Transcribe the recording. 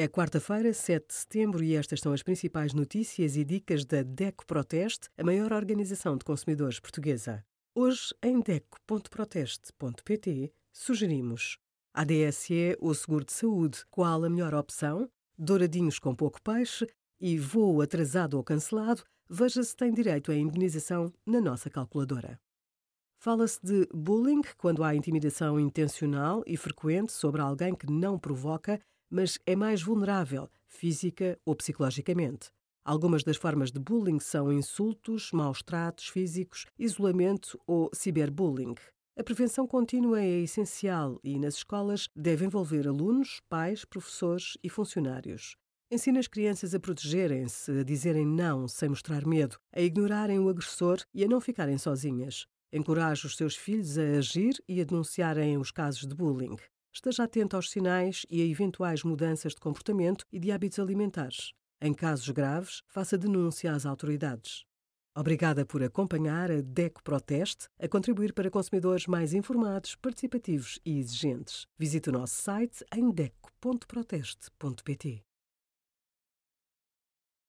É quarta-feira, 7 de setembro, e estas são as principais notícias e dicas da DECO Proteste, a maior organização de consumidores portuguesa. Hoje, em DECO.proteste.pt, sugerimos ADSE ou seguro de saúde, qual a melhor opção? Douradinhos com pouco peixe e voo atrasado ou cancelado, veja se tem direito à indenização na nossa calculadora. Fala-se de bullying quando há intimidação intencional e frequente sobre alguém que não provoca mas é mais vulnerável, física ou psicologicamente. Algumas das formas de bullying são insultos, maus tratos físicos, isolamento ou ciberbullying. A prevenção contínua é essencial e, nas escolas, deve envolver alunos, pais, professores e funcionários. Ensina as crianças a protegerem-se, a dizerem não sem mostrar medo, a ignorarem o agressor e a não ficarem sozinhas. Encoraje os seus filhos a agir e a denunciarem os casos de bullying. Esteja atento aos sinais e a eventuais mudanças de comportamento e de hábitos alimentares. Em casos graves, faça denúncia às autoridades. Obrigada por acompanhar a DECO Proteste a contribuir para consumidores mais informados, participativos e exigentes. Visite o nosso site em deco.proteste.pt.